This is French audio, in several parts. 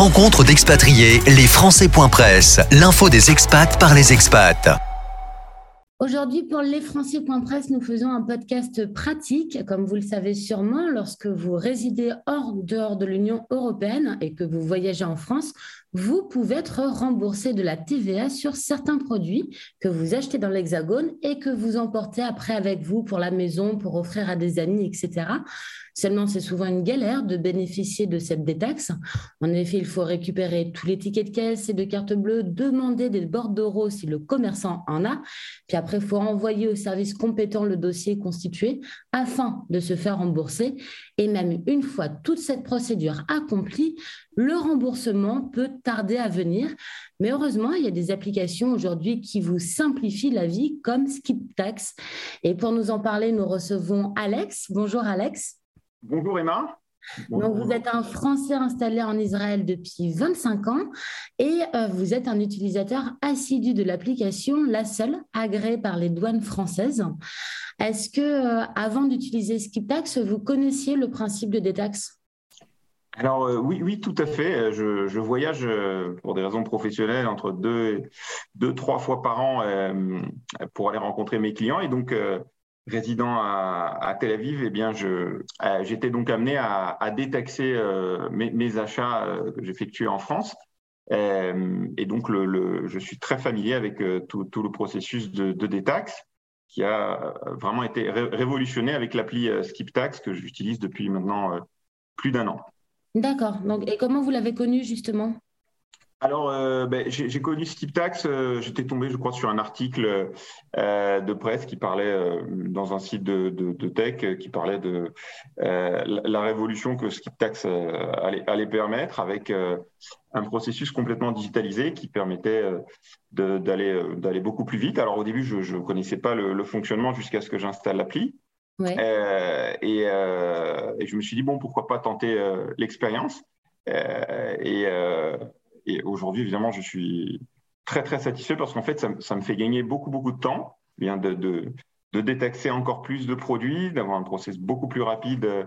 Rencontre d'expatriés, les Français.press, l'info des expats par les expats. Aujourd'hui, pour lesfrançais.press, nous faisons un podcast pratique. Comme vous le savez sûrement, lorsque vous résidez hors dehors de l'Union européenne et que vous voyagez en France, vous pouvez être remboursé de la TVA sur certains produits que vous achetez dans l'Hexagone et que vous emportez après avec vous pour la maison, pour offrir à des amis, etc. Seulement, c'est souvent une galère de bénéficier de cette détaxe. En effet, il faut récupérer tous les tickets de caisse et de carte bleue, demander des bordereaux si le commerçant en a, puis après, il faut envoyer au service compétent le dossier constitué afin de se faire rembourser. Et même une fois toute cette procédure accomplie, le remboursement peut tarder à venir. Mais heureusement, il y a des applications aujourd'hui qui vous simplifient la vie comme SkipTax. Et pour nous en parler, nous recevons Alex. Bonjour Alex. Bonjour Emma. Donc, vous êtes un Français installé en Israël depuis 25 ans et euh, vous êtes un utilisateur assidu de l'application, la seule agréée par les douanes françaises. Est-ce que, euh, avant d'utiliser SkipTax, vous connaissiez le principe de détaxe? Alors euh, oui, oui, tout à fait. Je, voyage pour des raisons professionnelles entre deux, deux trois fois par an pour aller rencontrer mes clients. Et donc, résident à, Tel Aviv, eh bien, euh, j'étais donc amené à, détaxer euh, mes, achats euh, que j'effectuais en France. et donc, je suis très familier avec tout, le processus de, détaxe qui a vraiment été révolutionné avec l'appli SkipTax que j'utilise depuis maintenant plus d'un an. D'accord. Et comment vous l'avez connu justement? Alors, euh, ben, j'ai connu SkipTax. Euh, j'étais tombé, je crois, sur un article euh, de presse qui parlait dans un site de, tech qui parlait de la révolution que SkipTax allait, allait, permettre avec un processus complètement digitalisé qui permettait d'aller beaucoup plus vite. Alors, au début, je ne connaissais pas le, fonctionnement jusqu'à ce que j'installe l'appli. Et, et, je me suis dit, bon, pourquoi pas tenter l'expérience et et aujourd'hui, évidemment, je suis très, très satisfait parce qu'en fait, ça, me fait gagner beaucoup, beaucoup de temps bien de, de, de détaxer encore plus de produits, d'avoir un process beaucoup plus rapide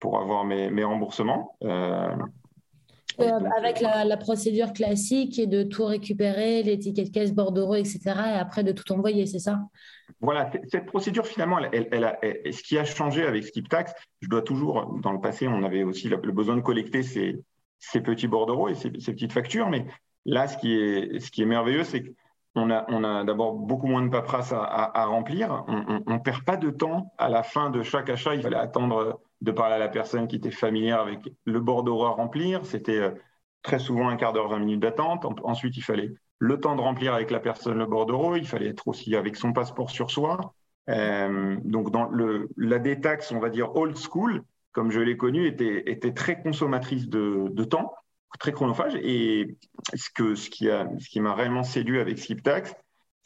pour avoir mes, mes remboursements. Euh, euh, avec la, procédure classique et de tout récupérer, les tickets de caisse, bordereau, etc., et après de tout envoyer, c'est ça? Voilà, cette procédure, finalement, elle, elle, ce qui a changé avec SkipTax, je dois toujours, dans le passé, on avait aussi le besoin de collecter ces, ces petits bordereaux et ces, petites factures. Mais là, ce qui est, merveilleux, c'est qu'on a, d'abord beaucoup moins de paperasse à, remplir. On ne perd pas de temps. À la fin de chaque achat, il fallait attendre de parler à la personne qui était familière avec le bordereau à remplir. C'était euh, très souvent un quart d'heure, 20 minutes d'attente. Ensuite, il fallait le temps de remplir avec la personne le bordereau. Il fallait être aussi avec son passeport sur soi. Euh, donc, dans la détaxe, on va dire old school, comme je l'ai connu, était, très consommatrice de, temps, très chronophage. Et ce, que, ce qui m'a ce qui réellement séduit avec SkipTax,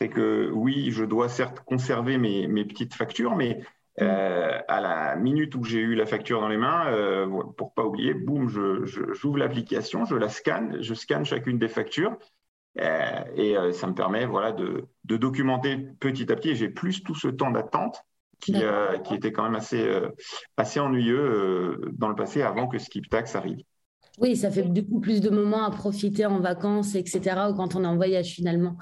c'est que oui, je dois certes conserver mes, petites factures, mais euh, à la minute où j'ai eu la facture dans les mains, euh, pour pas oublier, boum, j'ouvre je, l'application, je la scanne, je scanne chacune des factures. Euh, et euh, ça me permet voilà, de, de documenter petit à petit. J'ai plus tout ce temps d'attente qui, euh, qui, était quand même assez, euh, assez ennuyeux euh, dans le passé avant que SkipTax arrive. Oui, ça fait du coup plus de moments à profiter en vacances, etc., ou quand on est en voyage finalement.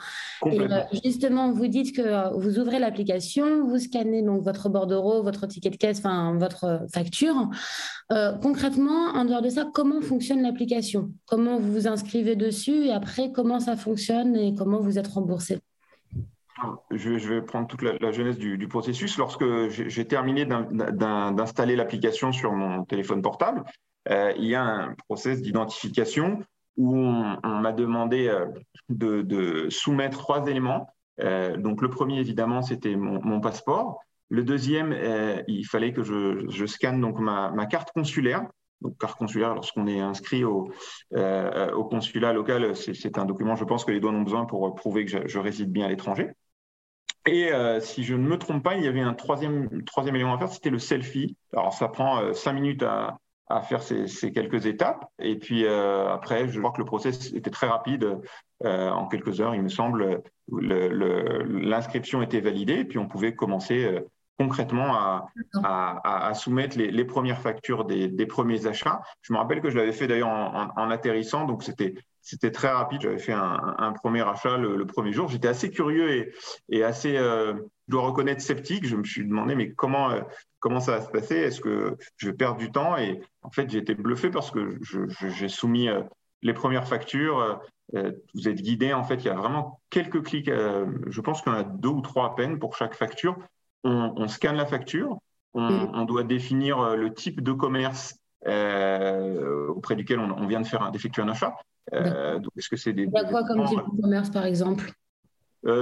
Et justement, vous dites que vous ouvrez l'application, vous scannez donc votre bordereau, votre ticket de caisse, enfin votre facture. concrètement, en dehors de ça, comment fonctionne l'application? Comment vous vous inscrivez dessus? Et après, comment ça fonctionne? Et comment vous êtes remboursé? Je, vais prendre toute la, jeunesse du, processus. Lorsque j'ai terminé d'installer l'application sur mon téléphone portable, euh, il y a un process d'identification où on, m'a demandé euh, de, soumettre trois éléments. Euh, donc le premier, évidemment, c'était mon, passeport. Le deuxième, il fallait que je, scanne donc ma, carte consulaire. Donc, carte consulaire, lorsqu'on est inscrit au, consulat local, c'est un document, je pense, que les douanes ont besoin pour prouver que je réside bien à l'étranger. Et euh, si je ne me trompe pas, il y avait un troisième, troisième élément à faire, c'était le selfie. Alors ça prend euh, cinq minutes à, à faire ces, ces, quelques étapes. Et puis euh, après, je vois que le process était très rapide. en quelques heures, il me semble, l'inscription était validée. Et puis on pouvait commencer concrètement à, à, soumettre les, premières factures des, premiers achats. Je me rappelle que je l'avais fait d'ailleurs en, atterrissant, donc c'était c'était très rapide. J'avais fait un, premier achat le, premier jour. J'étais assez curieux et, et assez, euh, je dois reconnaître, sceptique. Je me suis demandé, mais comment, euh, comment ça va se passer? Est-ce que je vais perdre du temps? Et en fait, j'ai été bluffé parce que j'ai soumis euh, les premières factures. vous êtes guidé. En fait, il y a vraiment quelques clics. je pense qu'on a deux ou trois à peine pour chaque facture on, scanne la facture, on, mm. doit définir le type de commerce euh, auprès duquel on, vient de faire d'effectuer un achat. Euh, est-ce que c'est des, quoi comme type de commerce par exemple?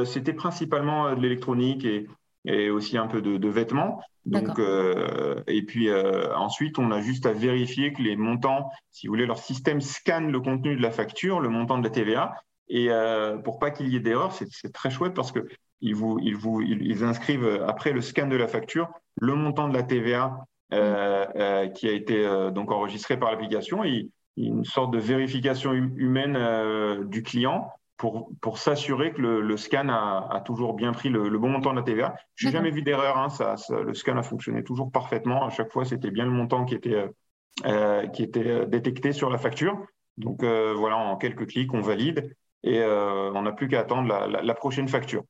C'était principalement de l'électronique et, aussi un peu de, vêtements. Donc, et puis ensuite, on a juste à vérifier que les montants, si vous voulez, leur système scanne le contenu de la facture, le montant de la TVA. Et pour pas qu'il y ait d'erreur, c'est très chouette parce que ils, vous, ils, vous, ils inscrivent euh, après le scan de la facture le montant de la TVA euh, euh, qui a été donc enregistré par l'application. Et une sorte de vérification hum, humaine du client pour, pour s'assurer que le, scan a, a, toujours bien pris le, bon montant de la TVA. Je n'ai jamais vu d'erreur, hein, ça, le scan a fonctionné toujours parfaitement. À chaque fois, c'était bien le montant qui était, qui était détecté sur la facture. Donc voilà, en quelques clics, on valide et on n'a plus qu'à attendre la, la, prochaine facture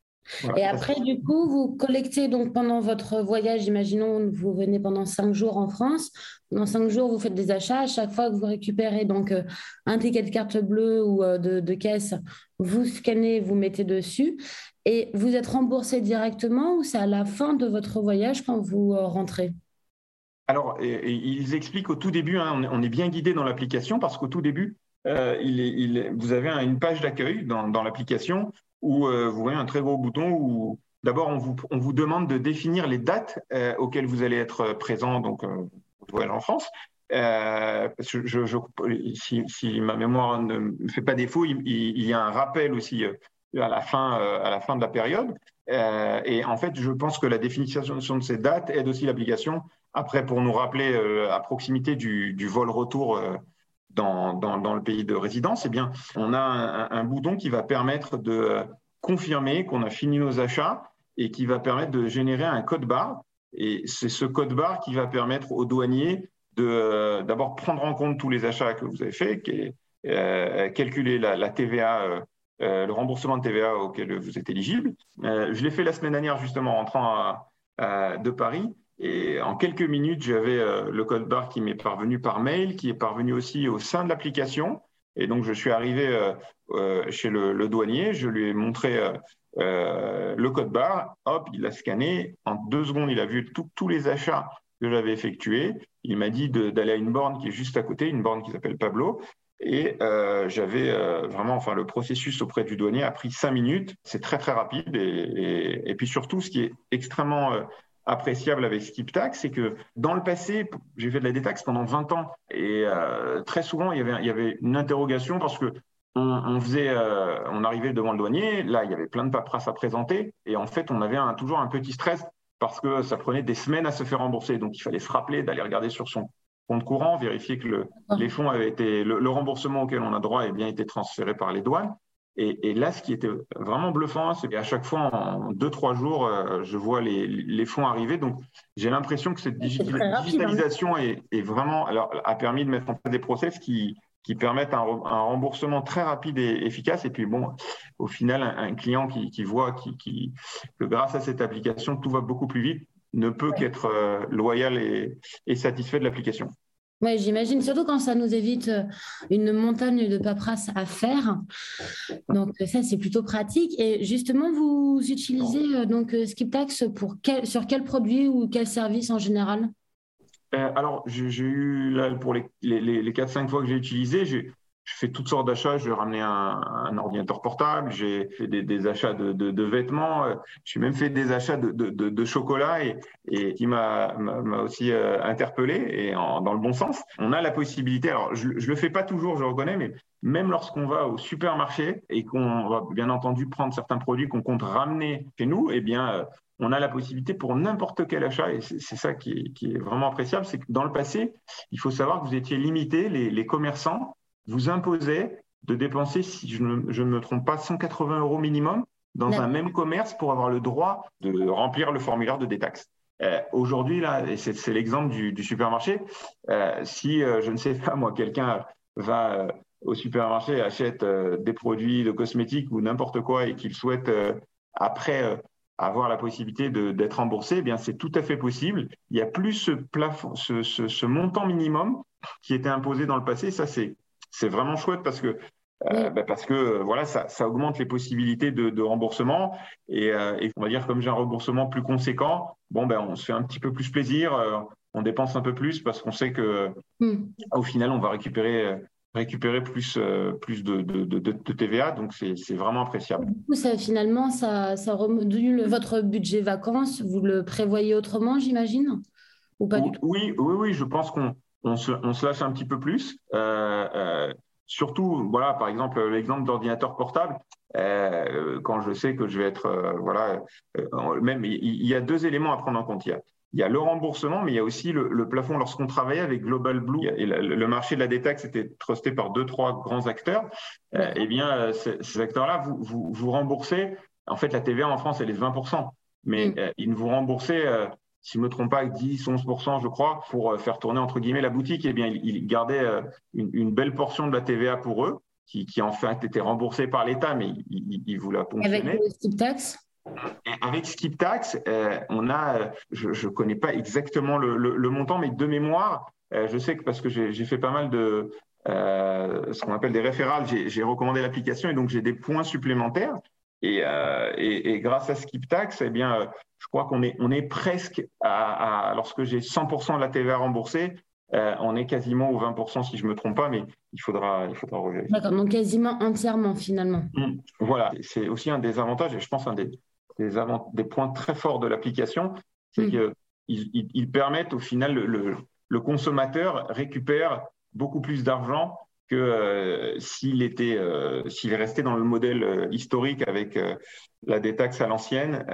et après, du coup, vous collectez donc pendant votre voyage, imaginons vous venez pendant cinq jours en France. Pendant cinq jours, vous faites des achats. À chaque fois que vous récupérez donc euh, un ticket de carte bleue ou euh, de, caisse, vous scannez, vous mettez dessus. Et vous êtes remboursé directement ou c'est à la fin de votre voyage quand vous euh, rentrez? Alors, ils expliquent au tout début, hein, on, est, bien guidé dans l'application parce qu'au tout début, il vous avez une page d'accueil dans, dans l'application où euh, vous voyez un très gros bouton où d'abord on vous, on vous, demande de définir les dates euh, auxquelles vous allez être présent, donc euh, voyage en France. Si, ma mémoire ne me fait pas défaut, il, y a un rappel aussi à la fin, à la fin de la période. et en fait, je pense que la définition de ces dates aide aussi l'application après pour nous rappeler à proximité du, du vol retour dans, le pays de résidence, eh bien, on a un, bouton qui va permettre de confirmer qu'on a fini nos achats et qui va permettre de générer un code barre. Et c'est ce code barre qui va permettre aux douaniers de d'abord prendre en compte tous les achats que vous avez faits, euh, calculer la, TVA, euh, euh, le remboursement de TVA auquel vous êtes éligible. je l'ai fait la semaine dernière justement en rentrant de Paris. Et en quelques minutes, j'avais euh, le code barre qui m'est parvenu par mail, qui est parvenu aussi au sein de l'application. Et donc, je suis arrivé euh, euh, chez le, douanier, je lui ai montré le code barre. Hop, il l'a scanné. En deux secondes, il a vu tous les achats que j'avais effectués. Il m'a dit d'aller à une borne qui est juste à côté, une borne qui s'appelle Pablo. Et j'avais vraiment, enfin, le processus auprès du douanier a pris cinq minutes. C'est très très rapide. Et, et, puis surtout, ce qui est extrêmement appréciable avec SkipTax, c'est que dans le passé, j'ai fait de la détaxe pendant 20 ans et euh, très souvent il y, avait, il y avait une interrogation parce que on, faisait, euh, on arrivait devant le douanier, là il y avait plein de paperasses à présenter et en fait on avait toujours un petit stress parce que ça prenait des semaines à se faire rembourser, donc il fallait se rappeler d'aller regarder sur son compte courant, vérifier que le, les fonds avaient été, le, le, remboursement auquel on a droit ait bien été transféré par les douanes. Et, là, ce qui était vraiment bluffant, c'est qu'à chaque fois, en deux, trois jours, euh, je vois les, fonds arriver. Donc, j'ai l'impression que cette hein. digitalisation est, vraiment, alors, a permis de mettre en place des process qui, qui permettent un, remboursement très rapide et efficace. Et puis, bon, au final, un, client qui, voit qui, que grâce à cette application, tout va beaucoup plus vite, ne peut qu'être euh, loyal et satisfait de l'application. Oui, j'imagine, surtout quand ça nous évite euh, une montagne de paperasse à faire. Donc ça, c'est plutôt pratique. Et justement, vous utilisez euh, donc euh, SkipTax pour sur quel produit ou quel service en général? Alors, j'ai eu, là, pour les, les, les 4-5 fois que j'ai utilisé, j'ai je fais toutes sortes d'achats. Je vais ramener un, ordinateur portable, j'ai fait des, achats de, vêtements, euh, j'ai même fait des achats de, chocolat et, qui m'a aussi euh, interpellé et dans le bon sens. On a la possibilité, alors je ne le fais pas toujours, je reconnais, mais même lorsqu'on va au supermarché et qu'on va bien entendu prendre certains produits qu'on compte ramener chez nous, eh bien, euh, on a la possibilité pour n'importe quel achat, et c'est ça qui est, vraiment appréciable, c'est que dans le passé, il faut savoir que vous étiez limité, les commerçants, vous imposez de dépenser, si je ne, me trompe pas, 180 euros minimum dans un même commerce pour avoir le droit de remplir le formulaire de détaxe. Aujourd'hui, là, et c'est l'exemple du, supermarché, si, je ne sais pas, moi, quelqu'un va au supermarché, achète des produits de cosmétiques ou n'importe quoi et qu'il souhaite après avoir la possibilité d'être remboursé, eh bien c'est tout à fait possible. Il n'y a plus ce plafond, ce, ce, montant minimum qui était imposé dans le passé. Ça, c'est vraiment chouette parce que euh, bah, parce que voilà, ça, ça, augmente les possibilités de, de remboursement et, euh, et, on va dire comme j'ai un remboursement plus conséquent, bon ben on se fait un petit peu plus plaisir, euh, on dépense un peu plus parce qu'on sait que hmm. au final on va récupérer récupérer plus, euh, plus de, de, de, TVA, donc c'est vraiment appréciable. Du coup, ça, finalement, ça, ça remodule votre budget vacances, vous le prévoyez autrement, j'imagine? Ou pas du tout? oui, oui, oui, je pense qu'on on se, on se, lâche un petit peu plus. Euh, euh, surtout, voilà, par exemple, l'exemple d'ordinateur portable, quand je sais que je vais être, voilà, même il, y a deux éléments à prendre en compte. Il y a, il y a le remboursement, mais il y a aussi le, plafond. Lorsqu'on travaillait avec Global Blue, et le, marché de la détaxe était trusté par deux, trois grands acteurs, euh, eh bien, euh, ces, acteurs-là, vous, vous, remboursez. En fait, la TVA en France, elle est de 20%. Mais mm. euh, ils ne vous remboursaient, si je ne me trompe pas, 10, 11%, je crois, pour faire tourner, entre guillemets, la boutique. Eh bien, ils, gardaient une, belle portion de la TVA pour eux, qui, qui en fait était remboursée par l'État, mais ils, vous la ponctionnaient. Avec le type taxe avec Skip Tax, euh, on a, euh, je ne connais pas exactement le, montant, mais de mémoire, euh, je sais que parce que j'ai fait pas mal de ce qu'on appelle des référales, j'ai recommandé l'application et donc j'ai des points supplémentaires. Et, et, grâce à Skip Tax, eh bien, je crois qu'on est, on est presque à, lorsque j'ai 100% de la TVA remboursée, on est quasiment au 20% si je ne me trompe pas, mais il faudra, il faudra revérifier. D'accord, donc quasiment entièrement finalement. Mmh, voilà, c'est aussi un des avantages et je pense un des, des, points très forts de l'application, c'est mm. qu'ils permettent au final, le, consommateur récupère beaucoup plus d'argent que euh, s'il était, euh, s'il restait dans le modèle euh, historique avec la détaxe à l'ancienne,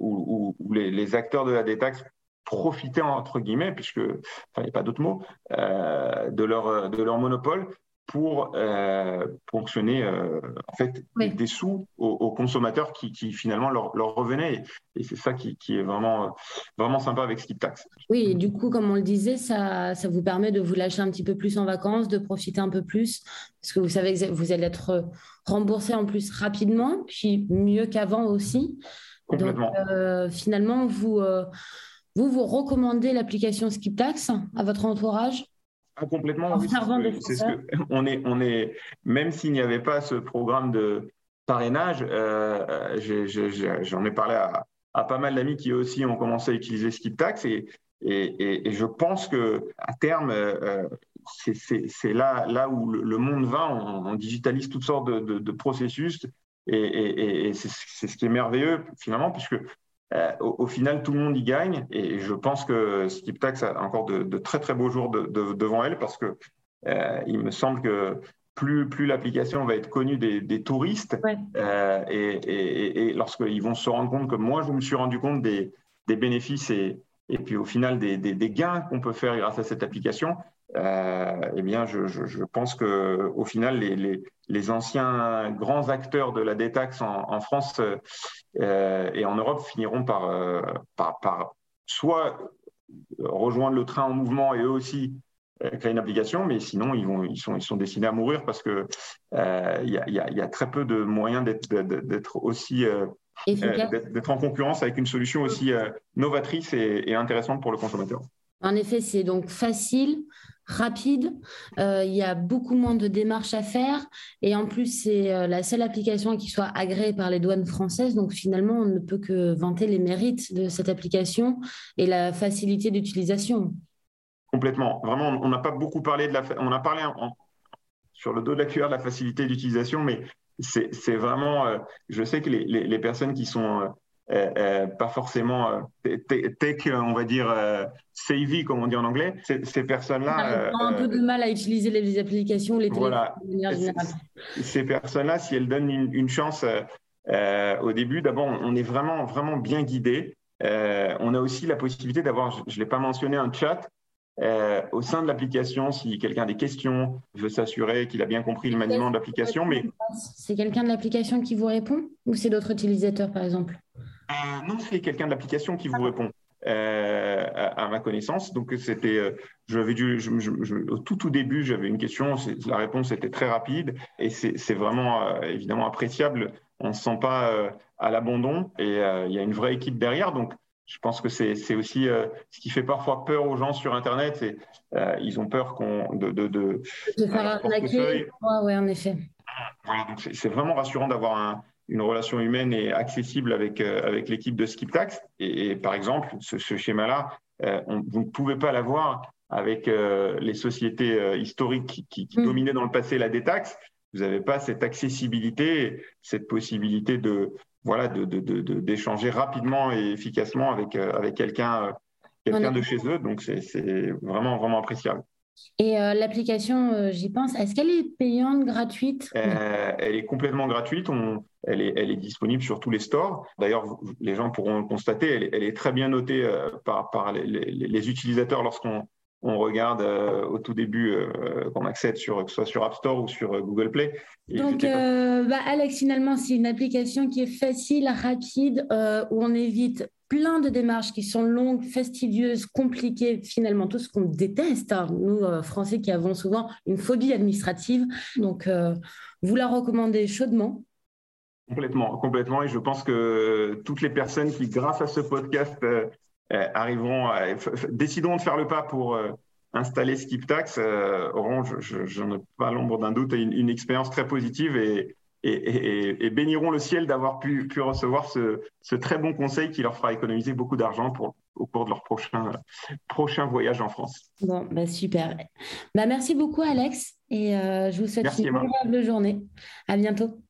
où, les, acteurs de la détaxe profitaient entre guillemets, puisque, il n'y a pas d'autre mot, de leur monopole pour euh, ponctionner euh, en fait des sous aux, consommateurs qui, finalement leur, revenaient et, c'est ça qui, est vraiment vraiment sympa avec Skip Tax. Oui, et du coup comme on le disait, ça, ça vous permet de vous lâcher un petit peu plus en vacances, de profiter un peu plus parce que vous savez que vous allez être remboursé en plus rapidement, puis mieux qu'avant aussi. Complètement. Donc, euh, finalement, vous, vous vous recommandez l'application Skip Tax à votre entourage? Ah, complètement. Oui, c'est ce que, on est, on est, même s'il n'y avait pas ce programme de parrainage, euh, j'en ai, parlé à, pas mal d'amis qui aussi ont commencé à utiliser SkipTax et, et, et, je pense que à terme, euh, c'est là, là où le, monde va. On, digitalise toutes sortes de, de, de processus et, c'est ce qui est merveilleux finalement, puisque euh, au, final, tout le monde y gagne. Et je pense que SkipTax a encore de, très très beaux jours devant elle parce que euh, il me semble que plus, plus l'application va être connue des, touristes euh, et, lorsqu'ils vont se rendre compte, comme moi je me suis rendu compte des, bénéfices et, et puis au final des, des gains qu'on peut faire grâce à cette application, euh, eh bien, je, je, pense que au final, les, les, les, anciens grands acteurs de la détaxe en, en France euh, et en Europe finiront par, euh, par, par, soit rejoindre le train en mouvement et eux aussi euh, créer une application, mais sinon ils, vont, ils, sont, ils sont destinés à mourir parce que il y, a, y, a, très peu de moyens d'être aussi d'être en concurrence avec une solution aussi novatrice et, et intéressante pour le consommateur. En effet, c'est donc facile, rapide. Euh, il y a beaucoup moins de démarches à faire. Et en plus, c'est euh, la seule application qui soit agréée par les douanes françaises. Donc finalement, on ne peut que vanter les mérites de cette application et la facilité d'utilisation. Complètement. Vraiment, on n'a pas beaucoup parlé de la. On a parlé sur le dos de la cuillère de la facilité d'utilisation, mais c'est vraiment. Euh, je sais que les, les personnes qui sont pas forcément euh, tech, on va dire savvy comme on dit en anglais. Ces, personnes-là ont un peu de mal à utiliser les applications, les téléphones voilà. Ces personnes-là, si elles donnent une, chance au début, d'abord, on est vraiment vraiment bien guidé. on a aussi la possibilité d'avoir, je ne l'ai pas mentionné, un chat au sein de l'application, si quelqu'un a des questions, veut s'assurer qu'il a bien compris le maniement de l'application. Mais... C'est quelqu'un de l'application qui vous répond? Ou c'est d'autres utilisateurs, par exemple? Euh, non, c'est quelqu'un de l'application qui vous répond. à, ma connaissance. Donc c'était, j'avais dû, au tout tout début, j'avais une question, la réponse était très rapide et c'est vraiment évidemment appréciable. On ne se sent pas à l'abandon et il y a une vraie équipe derrière. Donc je pense que c'est aussi ce qui fait parfois peur aux gens sur Internet. Et, ils ont peur qu'on de, de, de, de faire arnaquer. Ouais, en effet. c'est vraiment rassurant d'avoir une relation humaine et accessible avec, avec l'équipe de Skiptax. Et, par exemple, ce, schéma-là, vous ne pouvez pas l'avoir avec les sociétés historiques qui, mm. dominaient dans le passé la détaxe. Vous n'avez pas cette accessibilité, cette possibilité de, voilà, d'échanger de, de, rapidement et efficacement avec, euh, avec quelqu'un euh, quelqu'un de chez eux. Donc, c'est vraiment, vraiment appréciable. Et euh, l'application, j'y pense, est-ce qu'elle est payante, gratuite? Elle est complètement gratuite. On, elle, est, elle est disponible sur tous les stores. D'ailleurs, les gens pourront le constater, elle, est très bien notée par, par les, les utilisateurs lorsqu'on on regarde euh, au tout début euh, qu'on accède sur que ce soit sur App Store ou sur euh, Google Play. Donc, bah, Alex, finalement, c'est une application qui est facile, rapide, où on évite plein de démarches qui sont longues, fastidieuses, compliquées, finalement tout ce qu'on déteste, hein. nous Français qui avons souvent une phobie administrative. Donc, vous la recommandez chaudement. Complètement, complètement. Et je pense que toutes les personnes qui, grâce à ce podcast, euh, arriveront, décideront de faire le pas pour euh, installer SkipTax euh, auront, je, n'en ai pas l'ombre d'un doute, une, expérience très positive et, et, béniront le ciel d'avoir pu, pu, recevoir ce, ce, très bon conseil qui leur fera économiser beaucoup d'argent pour, au cours de leur prochain, prochain voyage en France. Bon, bah super. Bah merci beaucoup Alex et je vous souhaite une agréable journée. À bientôt.